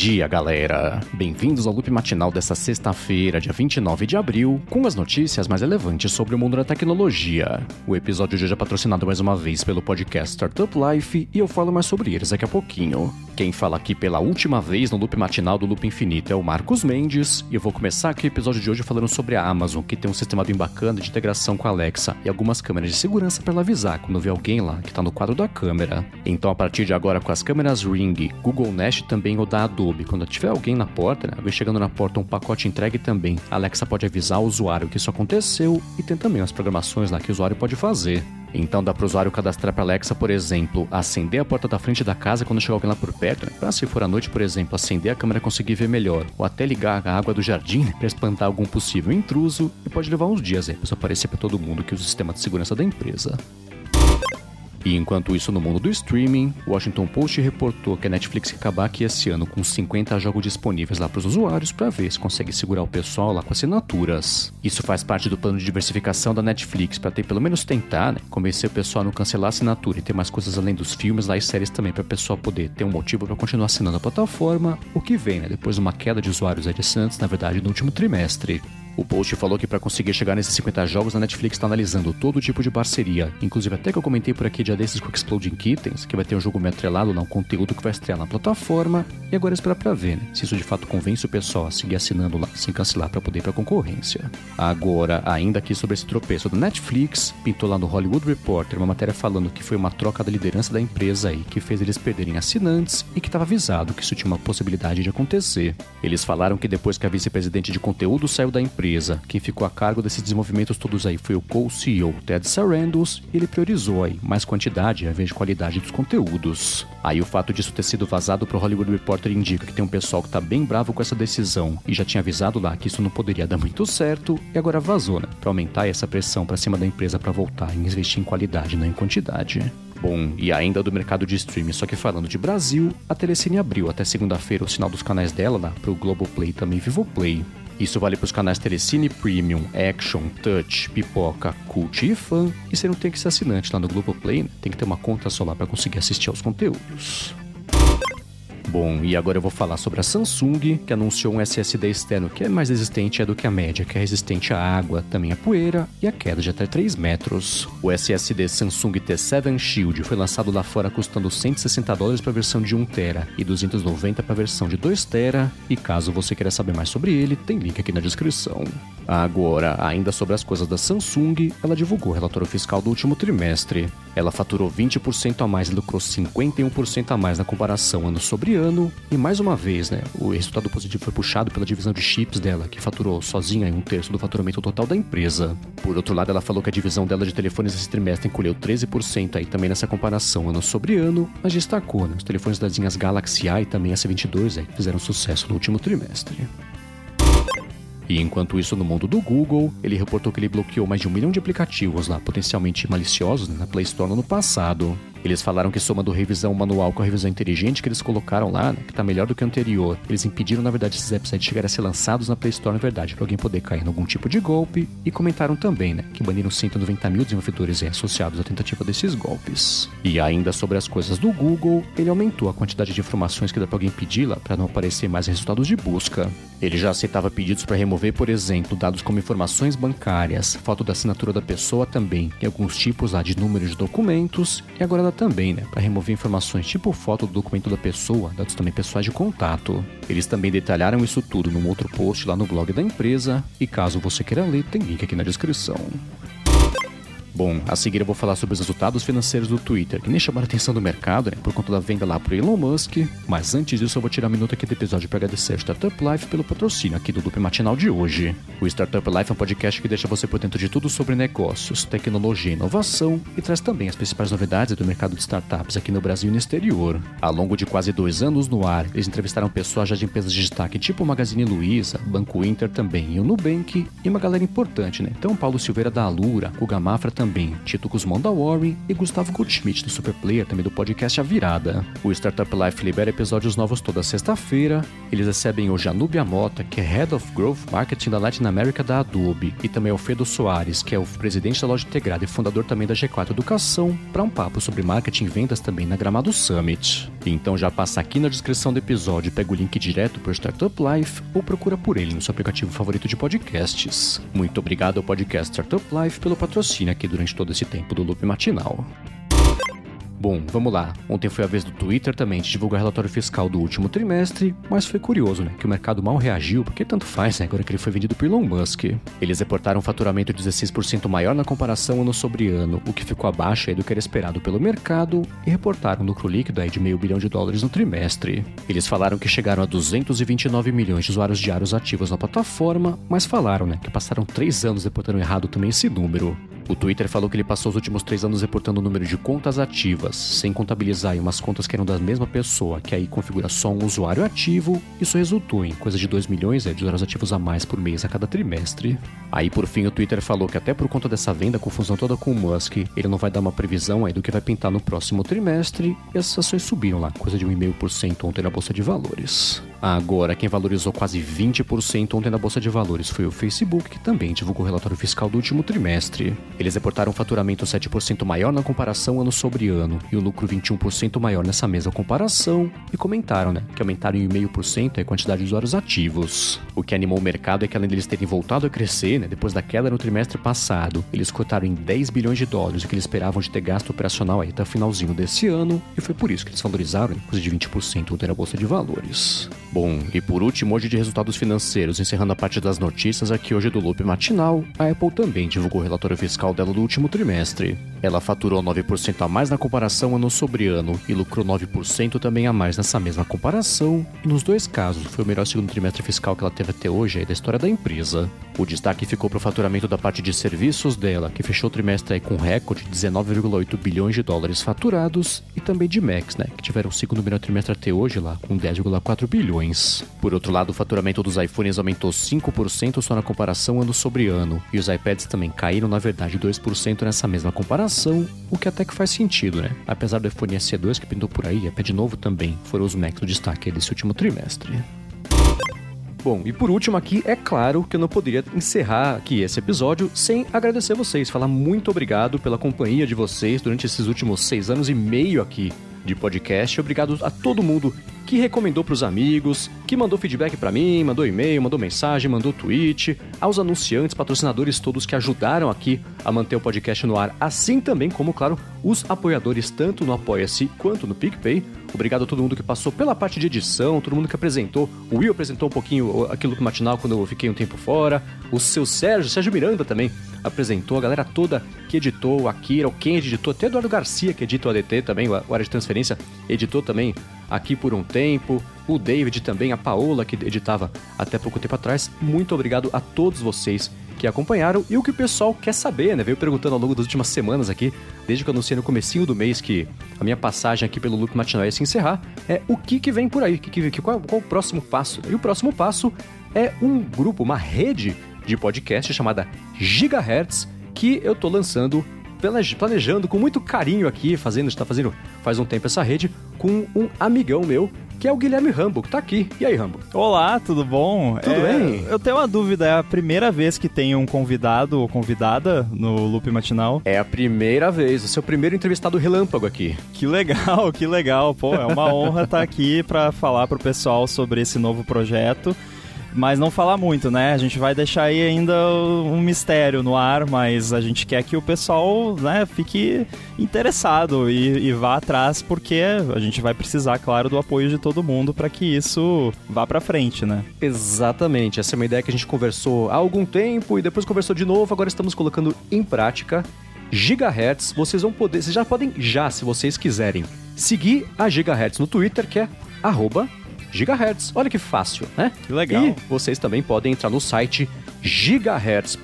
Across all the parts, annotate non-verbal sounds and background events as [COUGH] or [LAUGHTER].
dia, galera! Bem-vindos ao loop matinal dessa sexta-feira, dia 29 de abril, com as notícias mais relevantes sobre o mundo da tecnologia. O episódio de hoje é patrocinado mais uma vez pelo podcast Startup Life e eu falo mais sobre eles daqui a pouquinho. Quem fala aqui pela última vez no loop matinal do Loop Infinito é o Marcos Mendes e eu vou começar aqui o episódio de hoje falando sobre a Amazon, que tem um sistema bem bacana de integração com a Alexa e algumas câmeras de segurança para ela avisar quando vê alguém lá que está no quadro da câmera. Então, a partir de agora, com as câmeras Ring, Google Nest também ou da Adobe, quando tiver alguém na porta, né, alguém chegando na porta, um pacote entregue também, a Alexa pode avisar o usuário que isso aconteceu e tem também as programações lá que o usuário pode fazer. Então dá para o usuário cadastrar para Alexa, por exemplo, acender a porta da frente da casa quando chegar alguém lá por perto, né? para se for à noite, por exemplo, acender a câmera conseguir ver melhor, ou até ligar a água do jardim né? para espantar algum possível intruso, e pode levar uns dias aí para aparecer para todo mundo que usa o sistema de segurança da empresa. E enquanto isso, no mundo do streaming, o Washington Post reportou que a Netflix quer acabar aqui esse ano com 50 jogos disponíveis lá para os usuários para ver se consegue segurar o pessoal lá com assinaturas. Isso faz parte do plano de diversificação da Netflix para ter pelo menos tentar, né, convencer o pessoal a não cancelar a assinatura e ter mais coisas além dos filmes lá e séries também para o pessoal poder ter um motivo para continuar assinando a plataforma, o que vem, né, depois de uma queda de usuários assinantes, na verdade, no último trimestre. O post falou que para conseguir chegar nesses 50 jogos, a Netflix está analisando todo tipo de parceria, inclusive até que eu comentei por aqui dia desses com Exploding Kittens, que vai ter um jogo meio atrelado lá, um conteúdo que vai estrear na plataforma, e agora é esperar para ver né, se isso de fato convence o pessoal a seguir assinando lá, sem cancelar para poder ir para concorrência. Agora, ainda aqui sobre esse tropeço da Netflix, pintou lá no Hollywood Reporter uma matéria falando que foi uma troca da liderança da empresa aí que fez eles perderem assinantes e que estava avisado que isso tinha uma possibilidade de acontecer. Eles falaram que depois que a vice-presidente de conteúdo saiu da empresa, empresa. Quem ficou a cargo desses desenvolvimentos todos aí foi o co-CEO Ted Sarandos e ele priorizou aí mais quantidade ao invés de qualidade dos conteúdos. Aí o fato disso ter sido vazado para o Hollywood Reporter indica que tem um pessoal que tá bem bravo com essa decisão e já tinha avisado lá que isso não poderia dar muito certo e agora vazou, né? Para aumentar essa pressão para cima da empresa para voltar e investir em qualidade, não em quantidade. Bom, e ainda do mercado de streaming, só que falando de Brasil, a Telecine abriu até segunda-feira o sinal dos canais dela lá pro Globoplay e também Vivoplay. Isso vale para os canais Telecine Premium, Action, Touch, Pipoca, Cult e Fan. E você não tem que ser assinante lá no Globoplay, né? tem que ter uma conta só lá para conseguir assistir aos conteúdos. Bom, e agora eu vou falar sobre a Samsung, que anunciou um SSD externo que é mais resistente do que a média, que é resistente à água, também à poeira e à queda de até 3 metros. O SSD Samsung T7 Shield foi lançado lá fora custando 160 dólares para a versão de 1 TB e 290 para a versão de 2 TB, e caso você queira saber mais sobre ele, tem link aqui na descrição. Agora, ainda sobre as coisas da Samsung, ela divulgou o relatório fiscal do último trimestre. Ela faturou 20% a mais e lucrou 51% a mais na comparação ano sobre ano. E mais uma vez, né, o resultado positivo foi puxado pela divisão de chips dela, que faturou sozinha um terço do faturamento total da empresa. Por outro lado, ela falou que a divisão dela de telefones esse trimestre encolheu 13% aí também nessa comparação ano sobre ano, mas destacou né, os telefones das linhas Galaxy A e também S22 aí, que fizeram sucesso no último trimestre. E enquanto isso, no mundo do Google, ele reportou que ele bloqueou mais de um milhão de aplicativos lá, potencialmente maliciosos, né, na Play Store no ano passado. Eles falaram que somando revisão manual com a revisão inteligente que eles colocaram lá, né, que tá melhor do que o anterior, eles impediram, na verdade, esses de chegarem a ser lançados na Play Store, na verdade, para alguém poder cair em algum tipo de golpe. E comentaram também, né, que baniram 190 mil desenvolvedores associados à tentativa desses golpes. E ainda sobre as coisas do Google, ele aumentou a quantidade de informações que dá para alguém pedir lá para não aparecer mais resultados de busca. Ele já aceitava pedidos para remover, por exemplo, dados como informações bancárias, foto da assinatura da pessoa também, e alguns tipos lá de números de documentos, e agora também, né, para remover informações tipo foto do documento da pessoa, dados também pessoais de contato. Eles também detalharam isso tudo num outro post lá no blog da empresa, e caso você queira ler, tem link aqui na descrição. Bom, a seguir eu vou falar sobre os resultados financeiros do Twitter, que nem chamaram a atenção do mercado, né, por conta da venda lá pro Elon Musk. Mas antes disso, eu vou tirar um minuto aqui do episódio para agradecer a Startup Life pelo patrocínio aqui do Loop Matinal de hoje. O Startup Life é um podcast que deixa você por dentro de tudo sobre negócios, tecnologia e inovação e traz também as principais novidades do mercado de startups aqui no Brasil e no exterior. Ao longo de quase dois anos no ar, eles entrevistaram pessoas já de empresas de destaque tipo Magazine Luiza, Banco Inter também e o Nubank e uma galera importante, né? Então Paulo Silveira da Alura, Guga Mafra também Tito Guzmão da Warren e Gustavo Goldschmidt do Superplayer, também do podcast A Virada. O Startup Life libera episódios novos toda sexta-feira. Eles recebem hoje a Nubia Mota, que é Head of Growth Marketing da Latin America da Adobe, e também o Fedo Soares, que é o presidente da loja integrada e fundador também da G4 Educação, para um papo sobre marketing e vendas também na Gramado Summit. Então já passa aqui na descrição do episódio, pega o link direto para o Startup Life ou procura por ele no seu aplicativo favorito de podcasts. Muito obrigado ao podcast Startup Life pelo patrocínio aqui durante todo esse tempo do Loop Matinal. Bom, vamos lá. Ontem foi a vez do Twitter também de divulgar relatório fiscal do último trimestre, mas foi curioso, né? Que o mercado mal reagiu, porque tanto faz, né? Agora que ele foi vendido por Elon Musk. Eles reportaram um faturamento 16% maior na comparação ano sobre ano, o que ficou abaixo do que era esperado pelo mercado, e reportaram um lucro líquido aí de meio bilhão de dólares no trimestre. Eles falaram que chegaram a 229 milhões de usuários diários ativos na plataforma, mas falaram, né? Que passaram três anos reportando errado também esse número. O Twitter falou que ele passou os últimos três anos reportando o número de contas ativas, sem contabilizar umas contas que eram da mesma pessoa, que aí configura só um usuário ativo. Isso resultou em coisa de 2 milhões é, de usuários ativos a mais por mês a cada trimestre. Aí, por fim, o Twitter falou que até por conta dessa venda, confusão toda com o Musk, ele não vai dar uma previsão aí do que vai pintar no próximo trimestre, e as ações subiram lá, coisa de 1,5% ontem na Bolsa de Valores. Agora, quem valorizou quase 20% ontem na Bolsa de Valores foi o Facebook, que também divulgou o relatório fiscal do último trimestre. Eles reportaram um faturamento 7% maior na comparação ano sobre ano e o lucro 21% maior nessa mesma comparação e comentaram, né, que aumentaram em 1,5% a quantidade de usuários ativos. O que animou o mercado é que além deles terem voltado a crescer, né, depois da queda no trimestre passado, eles cotaram em 10 bilhões de dólares o que eles esperavam de ter gasto operacional aí até o finalzinho desse ano e foi por isso que eles valorizaram coisa de 20% ontem na Bolsa de Valores. Bom, e por último, hoje de resultados financeiros, encerrando a parte das notícias aqui hoje do Loop Matinal, a Apple também divulgou o relatório fiscal dela do último trimestre. Ela faturou 9% a mais na comparação ano sobre ano e lucrou 9% também a mais nessa mesma comparação, e nos dois casos foi o melhor segundo trimestre fiscal que ela teve até hoje da história da empresa. O destaque ficou para o faturamento da parte de serviços dela, que fechou o trimestre com um recorde de 19,8 bilhões de dólares faturados, e também de Max, né, que tiveram o segundo melhor trimestre até hoje lá, com 10,4 bilhões. Por outro lado, o faturamento dos iPhones aumentou 5% só na comparação ano sobre ano, e os iPads também caíram, na verdade, 2% nessa mesma comparação, o que até que faz sentido, né? Apesar do iPhone SE2 que pintou por aí, iPad novo também, foram os Macs do destaque desse último trimestre. Bom, e por último aqui, é claro que eu não poderia encerrar aqui esse episódio sem agradecer vocês, falar muito obrigado pela companhia de vocês durante esses últimos seis anos e meio aqui de podcast. Obrigado a todo mundo que recomendou para os amigos, que mandou feedback para mim, mandou e-mail, mandou mensagem, mandou tweet, aos anunciantes, patrocinadores todos que ajudaram aqui a manter o podcast no ar, assim também como, claro, os apoiadores tanto no Apoia-se quanto no PicPay. Obrigado a todo mundo que passou pela parte de edição, todo mundo que apresentou. O Will apresentou um pouquinho aquilo do matinal quando eu fiquei um tempo fora. O seu Sérgio, Sérgio Miranda também apresentou, a galera toda que editou, o Akira, o Ken editou, até Eduardo Garcia que edita o ADT também, o Área de Transferência, editou também aqui por um tempo, o David também, a Paola que editava até pouco tempo atrás. Muito obrigado a todos vocês que acompanharam e o que o pessoal quer saber, né? Veio perguntando ao longo das últimas semanas aqui, desde que eu anunciei no comecinho do mês que a minha passagem aqui pelo Loop Matinal ia se encerrar, é o que que vem por aí, que, que, qual, qual o próximo passo? E o próximo passo é um grupo, uma rede de podcast chamada Gigahertz, que eu tô lançando planejando com muito carinho aqui, fazendo, está fazendo faz um tempo essa rede com um amigão meu que é o Guilherme Rambo, que tá aqui. E aí, Rambo? Olá, tudo bom? Tudo é, bem? Eu tenho uma dúvida, é a primeira vez que tem um convidado ou convidada no Loop Matinal? É a primeira vez, o seu primeiro entrevistado relâmpago aqui. Que legal, [LAUGHS] que legal. Pô, é uma honra estar aqui para falar pro pessoal sobre esse novo projeto mas não falar muito, né? A gente vai deixar aí ainda um mistério no ar, mas a gente quer que o pessoal né, fique interessado e, e vá atrás, porque a gente vai precisar, claro, do apoio de todo mundo para que isso vá para frente, né? Exatamente. Essa é uma ideia que a gente conversou há algum tempo e depois conversou de novo, agora estamos colocando em prática. Gigahertz, vocês vão poder, vocês já podem já, se vocês quiserem, seguir a Gigahertz no Twitter, que é arroba GHz. Olha que fácil, né? Que legal. E vocês também podem entrar no site gigahertz.fm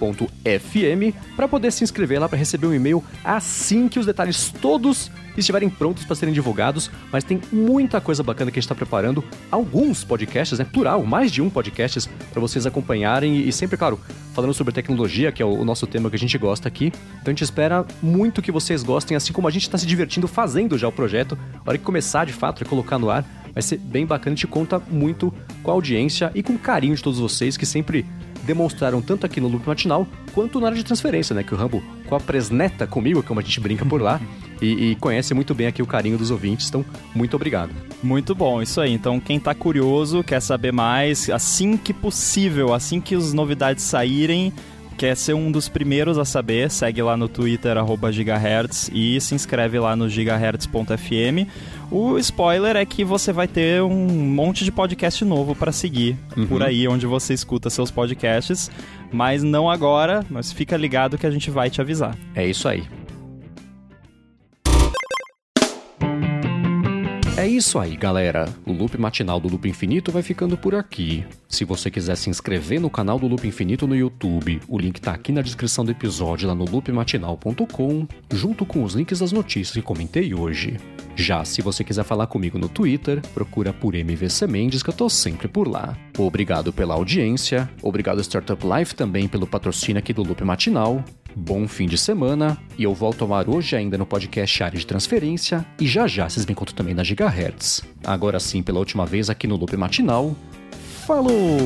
para poder se inscrever lá para receber um e-mail assim que os detalhes todos estiverem prontos para serem divulgados, mas tem muita coisa bacana que a gente está preparando, alguns podcasts, né, plural, mais de um podcasts para vocês acompanharem e sempre, claro, falando sobre tecnologia, que é o nosso tema que a gente gosta aqui. Então a gente espera muito que vocês gostem, assim como a gente está se divertindo fazendo já o projeto. A hora que começar de fato e colocar no ar, vai ser bem bacana, a gente conta muito com a audiência e com o carinho de todos vocês que sempre demonstraram tanto aqui no Loop Matinal quanto na área de transferência, né? Que o Rambo com a presneta comigo, como a gente brinca por lá, [LAUGHS] e, e, conhece muito bem aqui o carinho dos ouvintes. Então, muito obrigado. Muito bom, isso aí. Então, quem tá curioso, quer saber mais, assim que possível, assim que as novidades saírem, quer ser um dos primeiros a saber, segue lá no Twitter, gigahertz, e se inscreve lá no gigahertz.fm. O spoiler é que você vai ter um monte de podcast novo para seguir uhum. por aí onde você escuta seus podcasts, mas não agora, mas fica ligado que a gente vai te avisar. É isso aí. É isso aí, galera. O loop matinal do Loop Infinito vai ficando por aqui. Se você quiser se inscrever no canal do Loop Infinito no YouTube, o link tá aqui na descrição do episódio lá no loopmatinal.com, junto com os links das notícias que comentei hoje. Já se você quiser falar comigo no Twitter, procura por MVC Mendes que eu tô sempre por lá. Obrigado pela audiência, obrigado Startup Life também pelo patrocínio aqui do Loop Matinal. Bom fim de semana e eu volto ao ar hoje ainda no podcast Área de Transferência e já já vocês me encontram também na Gigahertz. Agora sim, pela última vez aqui no Loop Matinal. Falou!